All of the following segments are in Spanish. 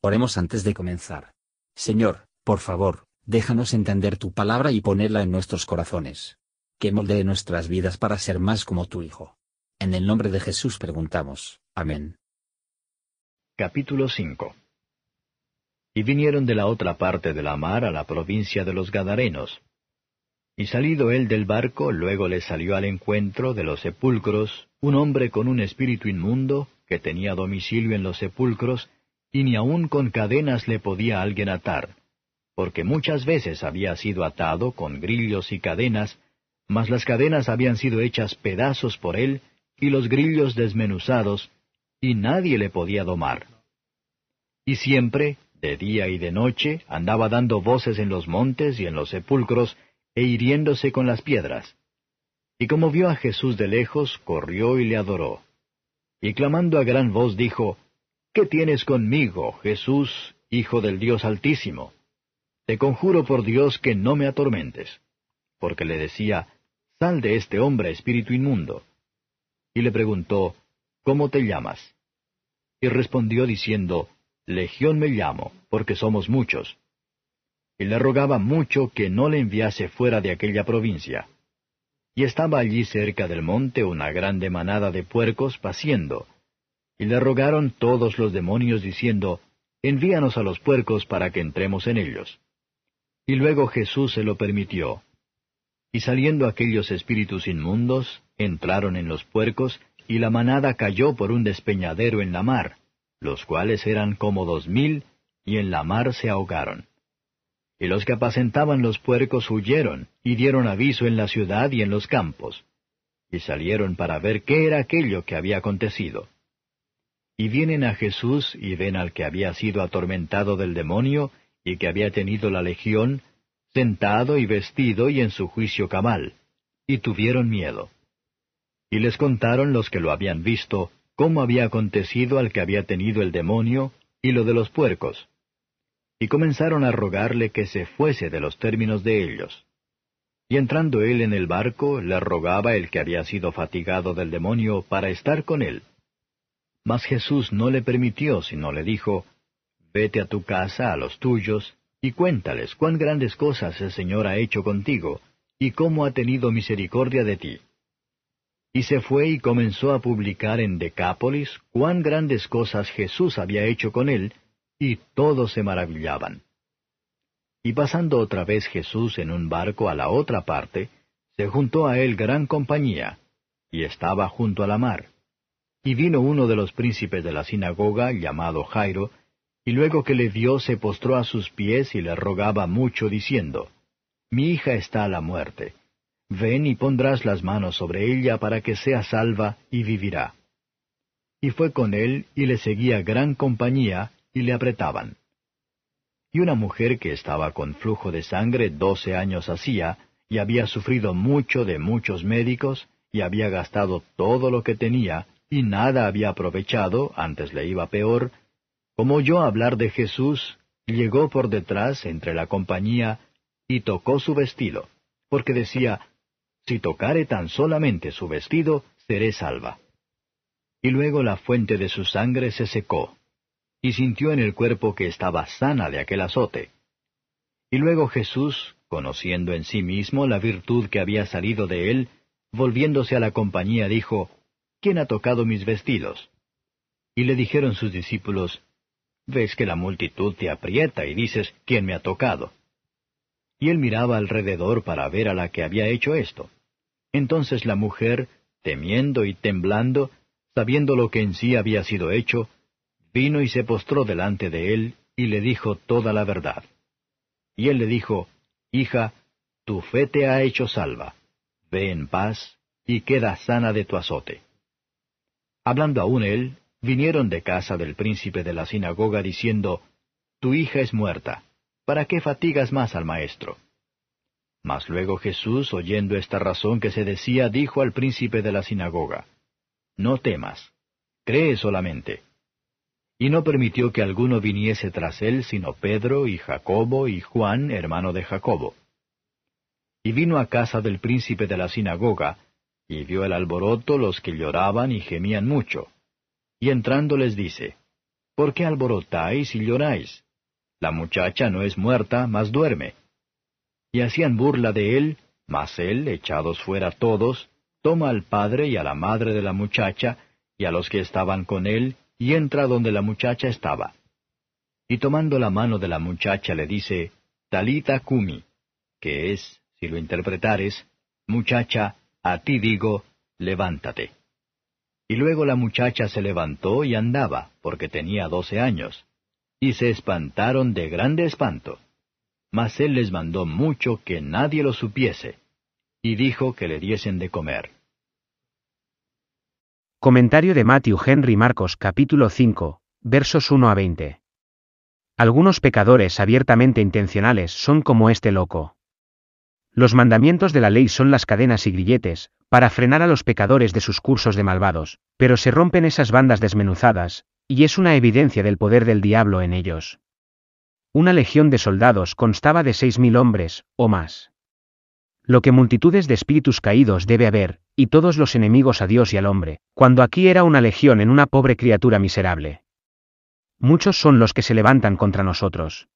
Oremos antes de comenzar. Señor, por favor, déjanos entender tu palabra y ponerla en nuestros corazones. Que moldee nuestras vidas para ser más como tu Hijo. En el nombre de Jesús preguntamos. Amén. Capítulo 5 Y vinieron de la otra parte de la mar a la provincia de los Gadarenos. Y salido él del barco, luego le salió al encuentro de los sepulcros un hombre con un espíritu inmundo, que tenía domicilio en los sepulcros, y ni aun con cadenas le podía alguien atar, porque muchas veces había sido atado con grillos y cadenas, mas las cadenas habían sido hechas pedazos por él, y los grillos desmenuzados, y nadie le podía domar. Y siempre, de día y de noche, andaba dando voces en los montes y en los sepulcros, e hiriéndose con las piedras. Y como vio a Jesús de lejos, corrió y le adoró. Y clamando a gran voz dijo, ¿Qué tienes conmigo, Jesús, Hijo del Dios Altísimo? Te conjuro por Dios que no me atormentes. Porque le decía, Sal de este hombre, espíritu inmundo. Y le preguntó, ¿Cómo te llamas? Y respondió diciendo, Legión me llamo, porque somos muchos. Y le rogaba mucho que no le enviase fuera de aquella provincia. Y estaba allí cerca del monte una grande manada de puercos paciendo, y le rogaron todos los demonios diciendo, Envíanos a los puercos para que entremos en ellos. Y luego Jesús se lo permitió. Y saliendo aquellos espíritus inmundos, entraron en los puercos, y la manada cayó por un despeñadero en la mar, los cuales eran como dos mil, y en la mar se ahogaron. Y los que apacentaban los puercos huyeron, y dieron aviso en la ciudad y en los campos. Y salieron para ver qué era aquello que había acontecido. Y vienen a Jesús y ven al que había sido atormentado del demonio y que había tenido la legión, sentado y vestido y en su juicio cabal, y tuvieron miedo. Y les contaron los que lo habían visto, cómo había acontecido al que había tenido el demonio, y lo de los puercos. Y comenzaron a rogarle que se fuese de los términos de ellos. Y entrando él en el barco, le rogaba el que había sido fatigado del demonio para estar con él. Mas Jesús no le permitió, sino le dijo, Vete a tu casa, a los tuyos, y cuéntales cuán grandes cosas el Señor ha hecho contigo, y cómo ha tenido misericordia de ti. Y se fue y comenzó a publicar en Decápolis cuán grandes cosas Jesús había hecho con él, y todos se maravillaban. Y pasando otra vez Jesús en un barco a la otra parte, se juntó a él gran compañía, y estaba junto a la mar. Y vino uno de los príncipes de la sinagoga, llamado Jairo, y luego que le vio se postró a sus pies y le rogaba mucho, diciendo, Mi hija está a la muerte. Ven y pondrás las manos sobre ella para que sea salva y vivirá. Y fue con él y le seguía gran compañía y le apretaban. Y una mujer que estaba con flujo de sangre doce años hacía, y había sufrido mucho de muchos médicos, y había gastado todo lo que tenía, y nada había aprovechado, antes le iba peor, como oyó hablar de Jesús, llegó por detrás entre la compañía y tocó su vestido, porque decía, Si tocare tan solamente su vestido, seré salva. Y luego la fuente de su sangre se secó, y sintió en el cuerpo que estaba sana de aquel azote. Y luego Jesús, conociendo en sí mismo la virtud que había salido de él, volviéndose a la compañía, dijo, ¿quién ha tocado mis vestidos? Y le dijeron sus discípulos, Ves que la multitud te aprieta y dices, ¿quién me ha tocado? Y él miraba alrededor para ver a la que había hecho esto. Entonces la mujer, temiendo y temblando, sabiendo lo que en sí había sido hecho, vino y se postró delante de él y le dijo toda la verdad. Y él le dijo, Hija, tu fe te ha hecho salva. Ve en paz y queda sana de tu azote. Hablando aún él, vinieron de casa del príncipe de la sinagoga diciendo, Tu hija es muerta, ¿para qué fatigas más al maestro? Mas luego Jesús, oyendo esta razón que se decía, dijo al príncipe de la sinagoga, No temas, cree solamente. Y no permitió que alguno viniese tras él, sino Pedro y Jacobo y Juan, hermano de Jacobo. Y vino a casa del príncipe de la sinagoga, y vio el alboroto los que lloraban y gemían mucho. Y entrando les dice, ¿por qué alborotáis y lloráis? La muchacha no es muerta, mas duerme. Y hacían burla de él, mas él, echados fuera todos, toma al padre y a la madre de la muchacha, y a los que estaban con él, y entra donde la muchacha estaba. Y tomando la mano de la muchacha le dice, Talita Kumi, que es, si lo interpretares, muchacha, a ti digo, levántate. Y luego la muchacha se levantó y andaba, porque tenía doce años. Y se espantaron de grande espanto. Mas él les mandó mucho que nadie lo supiese, y dijo que le diesen de comer. Comentario de Matthew Henry Marcos capítulo 5, versos 1 a 20. Algunos pecadores abiertamente intencionales son como este loco. Los mandamientos de la ley son las cadenas y grilletes, para frenar a los pecadores de sus cursos de malvados, pero se rompen esas bandas desmenuzadas, y es una evidencia del poder del diablo en ellos. Una legión de soldados constaba de seis mil hombres, o más. Lo que multitudes de espíritus caídos debe haber, y todos los enemigos a Dios y al hombre, cuando aquí era una legión en una pobre criatura miserable. Muchos son los que se levantan contra nosotros.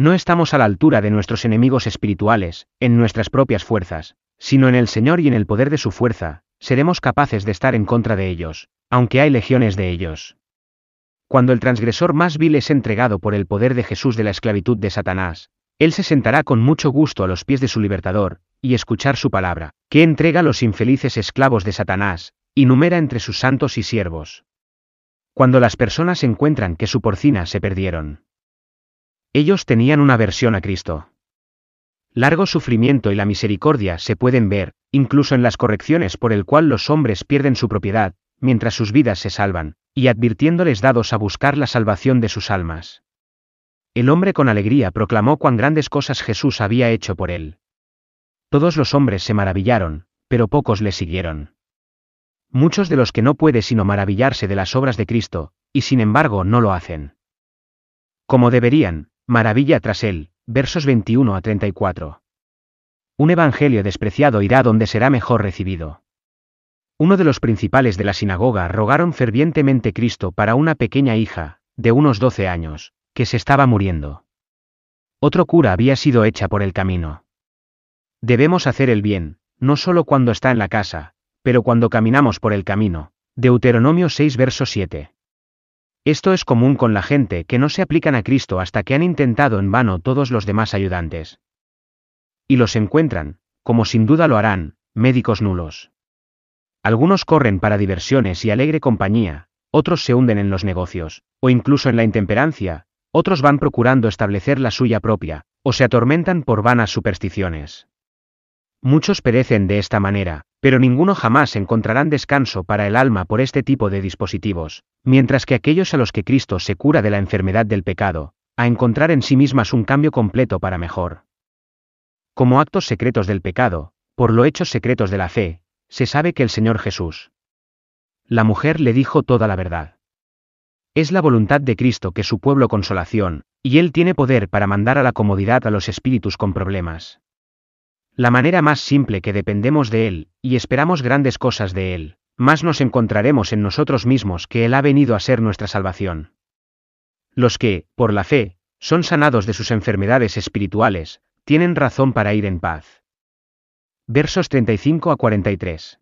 No estamos a la altura de nuestros enemigos espirituales, en nuestras propias fuerzas, sino en el Señor y en el poder de su fuerza, seremos capaces de estar en contra de ellos, aunque hay legiones de ellos. Cuando el transgresor más vil es entregado por el poder de Jesús de la esclavitud de Satanás, él se sentará con mucho gusto a los pies de su libertador, y escuchar su palabra, que entrega a los infelices esclavos de Satanás, y numera entre sus santos y siervos. Cuando las personas encuentran que su porcina se perdieron. Ellos tenían una versión a Cristo largo sufrimiento y la misericordia se pueden ver, incluso en las correcciones por el cual los hombres pierden su propiedad, mientras sus vidas se salvan, y advirtiéndoles dados a buscar la salvación de sus almas. El hombre con alegría proclamó cuán grandes cosas Jesús había hecho por él. Todos los hombres se maravillaron, pero pocos le siguieron. Muchos de los que no puede sino maravillarse de las obras de Cristo, y sin embargo no lo hacen. Como deberían, maravilla tras él, versos 21 a 34. Un evangelio despreciado irá donde será mejor recibido. Uno de los principales de la sinagoga rogaron fervientemente Cristo para una pequeña hija, de unos doce años, que se estaba muriendo. Otro cura había sido hecha por el camino. Debemos hacer el bien, no solo cuando está en la casa, pero cuando caminamos por el camino. Deuteronomio 6 verso 7. Esto es común con la gente que no se aplican a Cristo hasta que han intentado en vano todos los demás ayudantes. Y los encuentran, como sin duda lo harán, médicos nulos. Algunos corren para diversiones y alegre compañía, otros se hunden en los negocios, o incluso en la intemperancia, otros van procurando establecer la suya propia, o se atormentan por vanas supersticiones. Muchos perecen de esta manera, pero ninguno jamás encontrarán descanso para el alma por este tipo de dispositivos, mientras que aquellos a los que Cristo se cura de la enfermedad del pecado, a encontrar en sí mismas un cambio completo para mejor. Como actos secretos del pecado, por lo hechos secretos de la fe, se sabe que el Señor Jesús. La mujer le dijo toda la verdad. Es la voluntad de Cristo que su pueblo consolación, y Él tiene poder para mandar a la comodidad a los espíritus con problemas. La manera más simple que dependemos de Él, y esperamos grandes cosas de Él, más nos encontraremos en nosotros mismos que Él ha venido a ser nuestra salvación. Los que, por la fe, son sanados de sus enfermedades espirituales, tienen razón para ir en paz. Versos 35 a 43.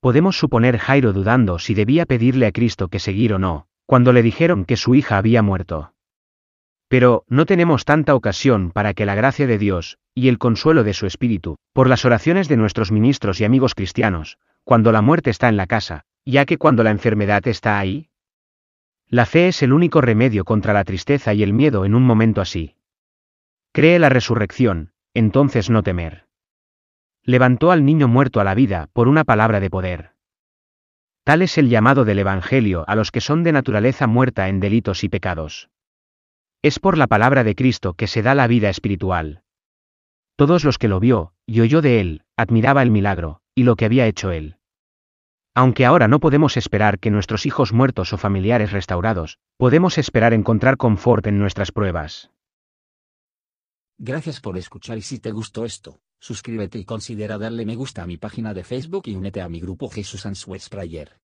Podemos suponer Jairo dudando si debía pedirle a Cristo que seguir o no, cuando le dijeron que su hija había muerto. Pero, no tenemos tanta ocasión para que la gracia de Dios, y el consuelo de su Espíritu, por las oraciones de nuestros ministros y amigos cristianos, cuando la muerte está en la casa, ya que cuando la enfermedad está ahí. La fe es el único remedio contra la tristeza y el miedo en un momento así. Cree la resurrección, entonces no temer. Levantó al niño muerto a la vida por una palabra de poder. Tal es el llamado del Evangelio a los que son de naturaleza muerta en delitos y pecados. Es por la palabra de Cristo que se da la vida espiritual. Todos los que lo vio, y oyó de él, admiraba el milagro, y lo que había hecho él. Aunque ahora no podemos esperar que nuestros hijos muertos o familiares restaurados, podemos esperar encontrar confort en nuestras pruebas. Gracias por escuchar y si te gustó esto, suscríbete y considera darle me gusta a mi página de Facebook y únete a mi grupo Jesús Answers Prayer.